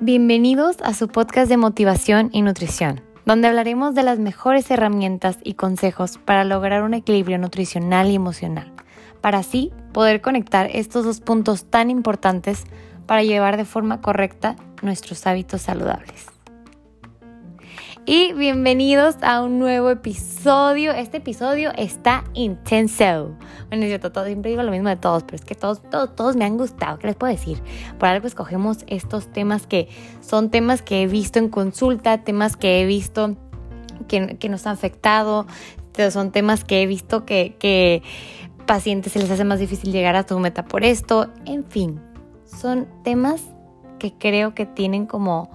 Bienvenidos a su podcast de motivación y nutrición, donde hablaremos de las mejores herramientas y consejos para lograr un equilibrio nutricional y emocional, para así poder conectar estos dos puntos tan importantes para llevar de forma correcta nuestros hábitos saludables y bienvenidos a un nuevo episodio. Este episodio está intenso. Bueno, cierto, todo, siempre digo lo mismo de todos, pero es que todos, todos, todos me han gustado. ¿Qué les puedo decir? Por algo escogemos estos temas que son temas que he visto en consulta, temas que he visto que, que nos han afectado, son temas que he visto que, que pacientes se les hace más difícil llegar a su meta por esto. En fin, son temas que creo que tienen como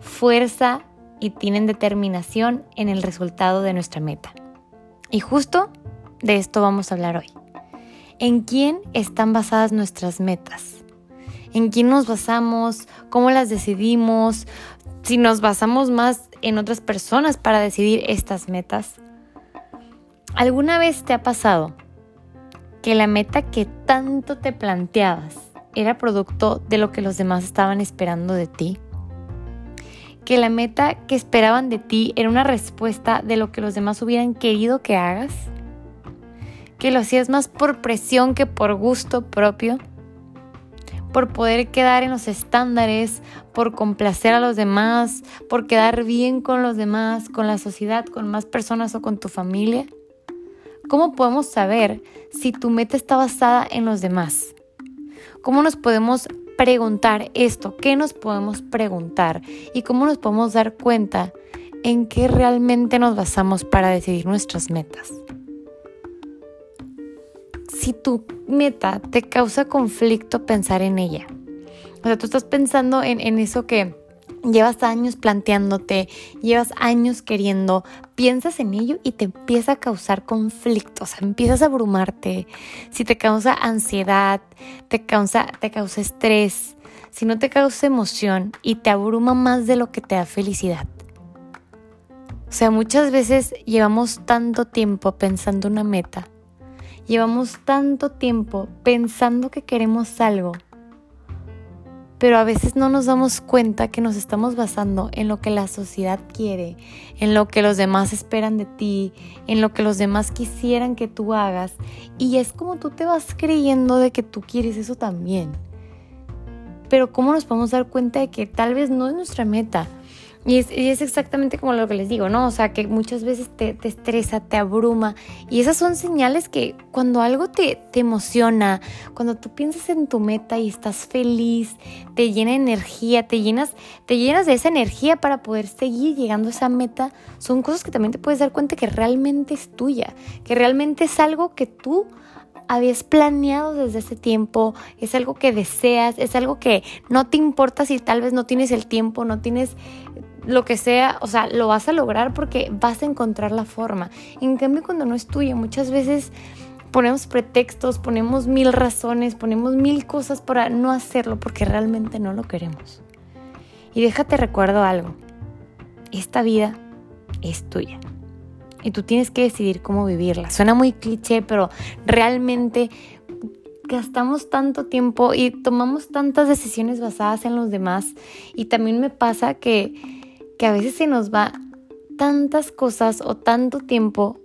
fuerza y tienen determinación en el resultado de nuestra meta. Y justo de esto vamos a hablar hoy. ¿En quién están basadas nuestras metas? ¿En quién nos basamos? ¿Cómo las decidimos? Si nos basamos más en otras personas para decidir estas metas. ¿Alguna vez te ha pasado que la meta que tanto te planteabas era producto de lo que los demás estaban esperando de ti? Que la meta que esperaban de ti era una respuesta de lo que los demás hubieran querido que hagas, que lo hacías más por presión que por gusto propio, por poder quedar en los estándares, por complacer a los demás, por quedar bien con los demás, con la sociedad, con más personas o con tu familia. ¿Cómo podemos saber si tu meta está basada en los demás? ¿Cómo nos podemos preguntar esto, qué nos podemos preguntar y cómo nos podemos dar cuenta en qué realmente nos basamos para decidir nuestras metas. Si tu meta te causa conflicto pensar en ella, o sea, tú estás pensando en, en eso que llevas años planteándote, llevas años queriendo, piensas en ello y te empieza a causar conflicto, o sea, empiezas a abrumarte. Si te causa ansiedad, te causa, te causa estrés, si no te causa emoción y te abruma más de lo que te da felicidad. O sea, muchas veces llevamos tanto tiempo pensando una meta, llevamos tanto tiempo pensando que queremos algo pero a veces no nos damos cuenta que nos estamos basando en lo que la sociedad quiere, en lo que los demás esperan de ti, en lo que los demás quisieran que tú hagas. Y es como tú te vas creyendo de que tú quieres eso también. Pero ¿cómo nos podemos dar cuenta de que tal vez no es nuestra meta? Y es, exactamente como lo que les digo, ¿no? O sea, que muchas veces te, estresa, te abruma. Y esas son señales que cuando algo te, te, emociona, cuando tú piensas en tu meta y estás feliz, te llena de energía, te llenas, te llenas de esa energía para poder seguir llegando a esa meta, son cosas que también te puedes dar cuenta que realmente es tuya, que realmente es algo que tú habías planeado desde ese tiempo, es algo que deseas, es algo que no te importa si tal vez no tienes el tiempo, no tienes lo que sea, o sea, lo vas a lograr porque vas a encontrar la forma. En cambio, cuando no es tuyo, muchas veces ponemos pretextos, ponemos mil razones, ponemos mil cosas para no hacerlo porque realmente no lo queremos. Y déjate recuerdo algo, esta vida es tuya y tú tienes que decidir cómo vivirla. Suena muy cliché, pero realmente gastamos tanto tiempo y tomamos tantas decisiones basadas en los demás y también me pasa que, que a veces se nos va tantas cosas o tanto tiempo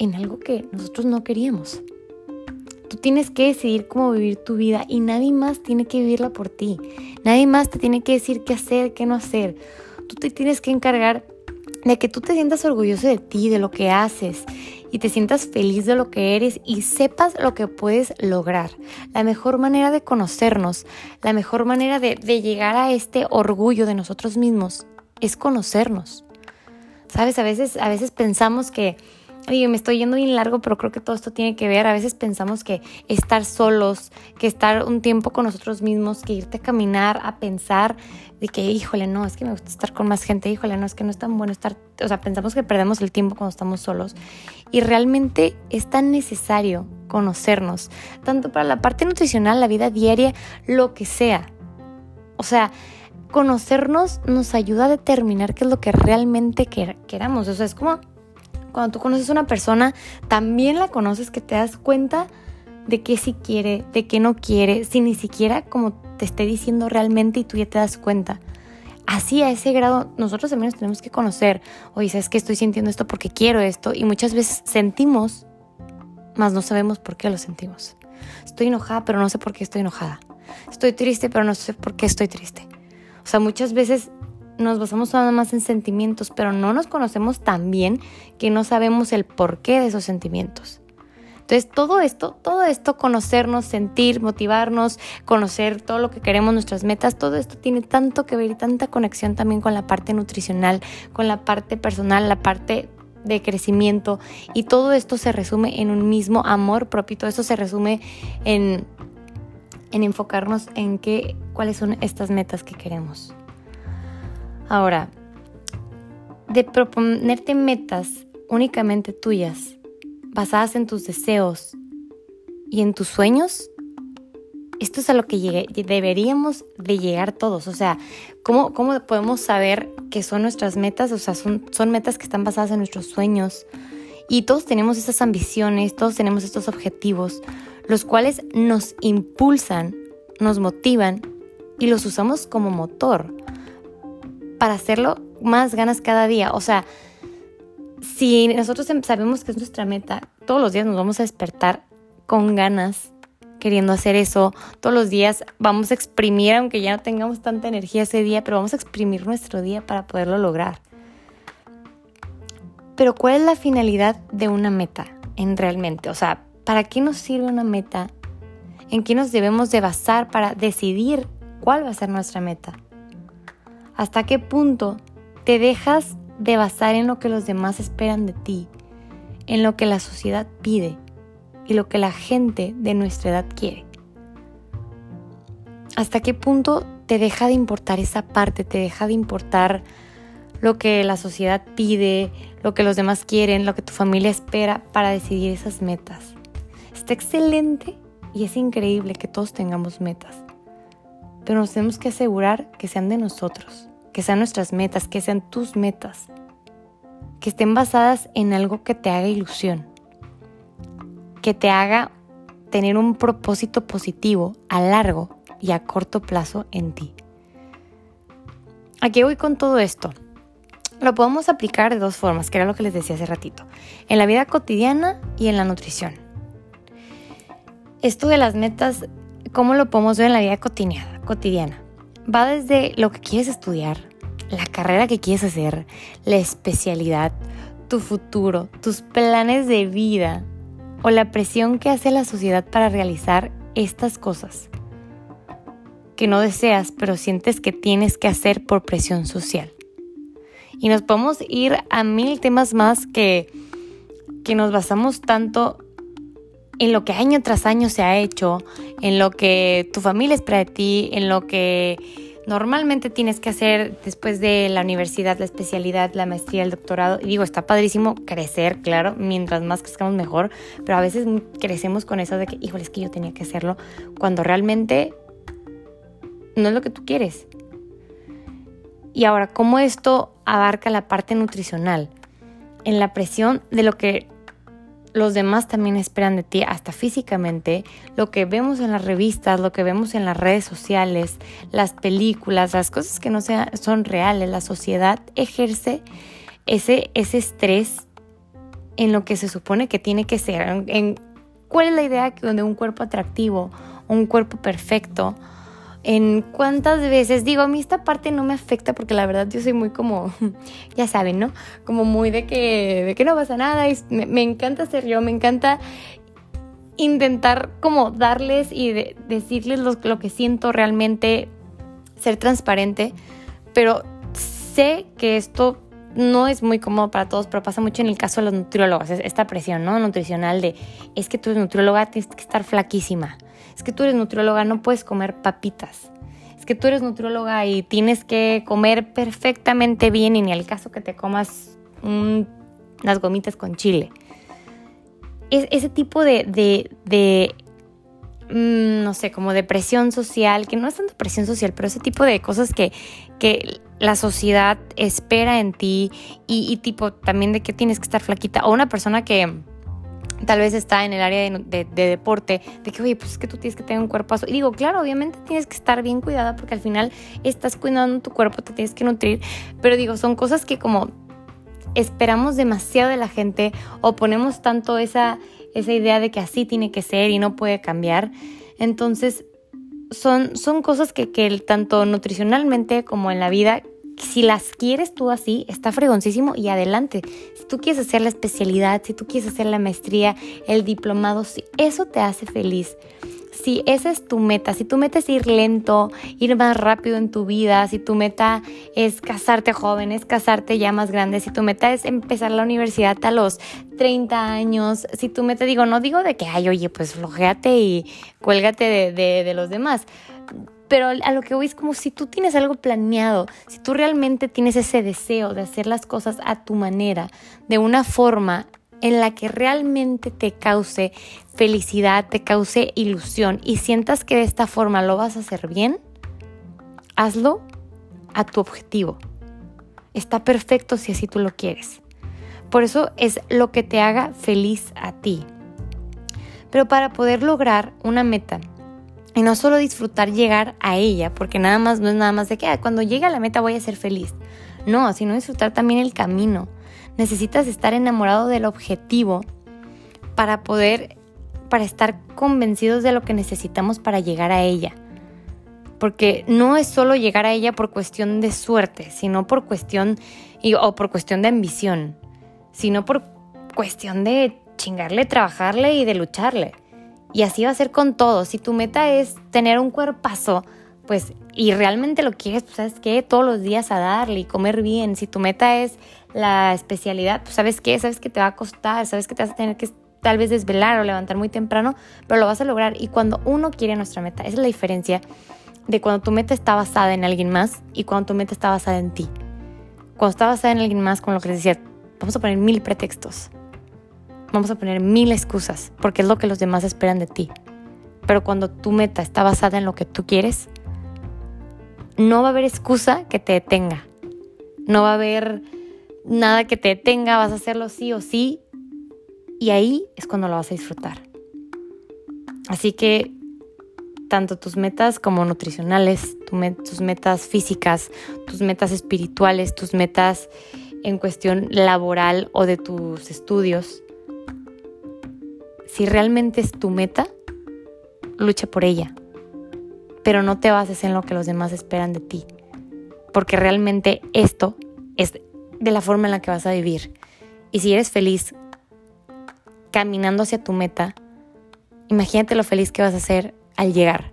en algo que nosotros no queríamos. Tú tienes que decidir cómo vivir tu vida y nadie más tiene que vivirla por ti. Nadie más te tiene que decir qué hacer, qué no hacer. Tú te tienes que encargar de que tú te sientas orgulloso de ti, de lo que haces y te sientas feliz de lo que eres y sepas lo que puedes lograr. La mejor manera de conocernos, la mejor manera de, llegar a este orgullo de nosotros mismos es conocernos. Sabes, a veces, a veces pensamos que Oye, me estoy yendo bien largo, pero creo que todo esto tiene que ver. A veces pensamos que estar solos, que estar un tiempo con nosotros mismos, que irte a caminar, a pensar de que, híjole, no, es que me gusta estar con más gente, híjole, no, es que no es tan bueno estar, o sea, pensamos que perdemos el tiempo cuando estamos solos. Y realmente es tan necesario conocernos, tanto para la parte nutricional, la vida diaria, lo que sea. O sea, conocernos nos ayuda a determinar qué es lo que realmente queramos. O sea, es como cuando tú conoces a una persona, también la conoces que te das cuenta de qué sí quiere, de qué no quiere, si ni siquiera como te esté diciendo realmente y tú ya te das cuenta. así a ese grado nosotros también nos tenemos que conocer. Oye, ¿sabes que estoy sintiendo esto porque quiero esto? Y muchas veces sentimos, mas no sabemos por qué lo sentimos. Estoy enojada, pero no sé por qué estoy enojada. Estoy triste, pero no sé por qué estoy triste. O sea, muchas veces nos basamos nada más en sentimientos, pero no nos conocemos tan bien que no sabemos el porqué de esos sentimientos. Entonces, todo esto, todo esto, conocernos, sentir, motivarnos, conocer todo lo que queremos, nuestras metas, todo esto tiene tanto que ver y tanta conexión también con la parte nutricional, con la parte personal, la parte de crecimiento y todo esto se resume en un mismo amor propio, todo esto se resume en, en enfocarnos en qué, cuáles son estas metas que queremos. Ahora, de proponerte metas únicamente tuyas basadas en tus deseos y en tus sueños, esto es a lo que deberíamos de llegar todos. O sea, ¿cómo, ¿cómo, podemos saber que son nuestras metas? O sea, son, son metas que están basadas en nuestros sueños. Y todos tenemos esas ambiciones, todos tenemos estos objetivos, los cuales nos impulsan, nos motivan y los usamos como motor para hacerlo más ganas cada día. O sea, si nosotros em, sabemos que es nuestra meta, todos los días nos vamos a despertar con ganas, queriendo hacer eso. Todos los días vamos a exprimir, aunque ya no tengamos tanta energía ese día, pero vamos a exprimir nuestro día para poderlo lograr. Pero ¿cuál es la finalidad de una meta en realmente? O sea, ¿para qué nos sirve una meta? ¿En qué nos debemos de basar para decidir cuál va a ser nuestra meta? ¿Hasta qué punto te dejas de basar en lo que los demás esperan de ti, en lo que la sociedad pide y lo que la gente de nuestra edad quiere. ¿Hasta qué punto te deja de importar esa parte, te deja de importar lo que la sociedad pide, lo que los demás quieren, lo que tu familia espera para decidir esas metas? Está excelente y es increíble que todos tengamos metas, pero nos tenemos que asegurar que sean de nosotros que sean nuestras metas, que sean tus metas, que estén basadas en algo que te haga ilusión, que te haga tener un propósito positivo a largo y a corto plazo en ti. ¿A voy con todo esto? Lo podemos aplicar de dos formas, que era lo que les decía hace ratito, en la vida cotidiana y en la nutrición. Esto de las metas, ¿cómo lo podemos ver en la vida cotidiana? cotidiana? va desde lo que quieres estudiar, la carrera que quieres hacer, la especialidad, tu futuro, tus planes de vida o la presión que hace la sociedad para realizar estas cosas que no deseas, pero sientes que tienes que hacer por presión social. Y nos podemos ir a mil temas más que, que nos basamos tanto en lo que año tras año se ha hecho, en lo que tu familia espera de ti, en lo que normalmente tienes que hacer después de la universidad, la especialidad, la maestría, el doctorado. Y digo, está padrísimo crecer, claro, mientras más crezcamos mejor, pero a veces crecemos con eso de que, híjole, es que yo tenía que hacerlo, cuando realmente no es lo que tú quieres. Y ahora, ¿cómo esto abarca la parte nutricional? En la presión de lo que los demás también esperan de ti, hasta físicamente, lo que vemos en las revistas, lo que vemos en las redes sociales, las películas, las cosas que no sean, son reales, la sociedad ejerce ese, ese estrés en lo que se supone que tiene que ser, en, cuál es la idea de un cuerpo atractivo, un cuerpo perfecto, en cuántas veces, digo, a mí esta parte no me afecta porque la verdad yo soy muy como, ya saben, ¿no? Como muy de que, de que no pasa nada me, encanta ser yo, me encanta intentar como darles y decirles lo, que siento realmente, ser transparente, pero sé que esto no es muy cómodo para todos, pero pasa mucho en el caso de los nutriólogos, esta presión, ¿no? Nutricional de, es que eres nutrióloga, tienes que estar flaquísima es que tú eres nutrióloga, no puedes comer papitas. Es que tú eres nutrióloga y tienes que comer perfectamente bien y ni al caso que te comas unas gomitas con chile. Es, ese tipo de, de, mm, no sé, como de presión social, que no es tanto presión social, pero ese tipo de cosas que, que la sociedad espera en ti y tipo también de que tienes que estar flaquita. O una persona que tal vez está en el área de, deporte, de que, oye, pues es que tú tienes que tener un cuerpazo. Y digo, claro, obviamente tienes que estar bien cuidada porque al final estás cuidando tu cuerpo, te tienes que nutrir, pero digo, son cosas que como esperamos demasiado de la gente o ponemos tanto esa, esa idea de que así tiene que ser y no puede cambiar. Entonces, son, son cosas que, que tanto nutricionalmente como en la vida si las quieres tú así, está fregoncísimo y adelante. Si tú quieres hacer la especialidad, si tú quieres hacer la maestría, el diplomado, si eso te hace feliz, si esa es tu meta, si tu meta es ir lento, ir más rápido en tu vida, si tu meta es casarte joven, es casarte ya más grande, si tu meta es empezar la universidad a los 30 años, si tu meta, digo, no digo de que, ay, oye, pues flojéate y cuélgate de, de los demás pero a lo que voy es como si tú tienes algo planeado, si tú realmente tienes ese deseo de hacer las cosas a tu manera, de una forma en la que realmente te cause felicidad, te cause ilusión y sientas que de esta forma lo vas a hacer bien, hazlo a tu objetivo. Está perfecto si así tú lo quieres. Por eso es lo que te haga feliz a ti. Pero para poder lograr una meta, y no solo disfrutar llegar a ella, porque nada más no es nada más de que ah, cuando llegue a la meta voy a ser feliz. No, sino disfrutar también el camino. Necesitas estar enamorado del objetivo para poder, para estar convencidos de lo que necesitamos para llegar a ella. Porque no es solo llegar a ella por cuestión de suerte, sino por cuestión, o por cuestión de ambición, sino por cuestión de chingarle, trabajarle y de lucharle. Y así va a ser con todo. Si tu meta es tener un cuerpazo, pues, y realmente lo quieres, pues, ¿sabes qué? Todos los días a darle y comer bien. Si tu meta es la especialidad, pues, ¿sabes qué? Sabes que te va a costar, sabes que te vas a tener que tal vez desvelar o levantar muy temprano, pero lo vas a lograr. Y cuando uno quiere nuestra meta, es la diferencia de cuando tu meta está basada en alguien más y cuando tu meta está basada en ti. Cuando está basada en alguien más, con lo que les decía, vamos a poner mil pretextos. Vamos a poner mil excusas porque es lo que los demás esperan de ti. Pero cuando tu meta está basada en lo que tú quieres, no va a haber excusa que te detenga. No va a haber nada que te detenga, vas a hacerlo sí o sí. Y ahí es cuando lo vas a disfrutar. Así que tanto tus metas como nutricionales, tus metas físicas, tus metas espirituales, tus metas en cuestión laboral o de tus estudios, si realmente es tu meta, lucha por ella. Pero no te bases en lo que los demás esperan de ti. Porque realmente esto es de la forma en la que vas a vivir. Y si eres feliz caminando hacia tu meta, imagínate lo feliz que vas a ser al llegar.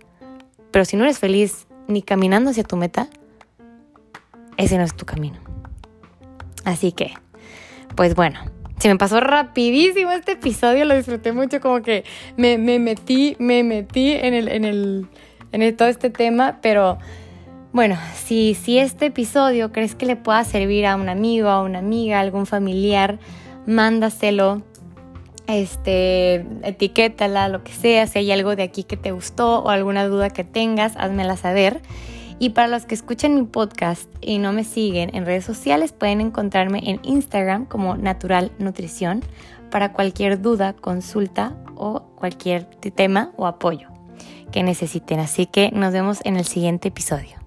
Pero si no eres feliz ni caminando hacia tu meta, ese no es tu camino. Así que, pues bueno, se me pasó rapidísimo este episodio, lo disfruté mucho, como que me, metí, me metí en el, en el, en todo este tema, pero bueno, si, si este episodio crees que le pueda servir a un amigo, a una amiga, a algún familiar, mándaselo, este, etiquétala, lo que sea, si hay algo de aquí que te gustó o alguna duda que tengas, házmela saber. Y para los que escuchan mi podcast y no me siguen en redes sociales, pueden encontrarme en Instagram como Natural Nutrición para cualquier duda, consulta o cualquier tema o apoyo que necesiten. Así que nos vemos en el siguiente episodio.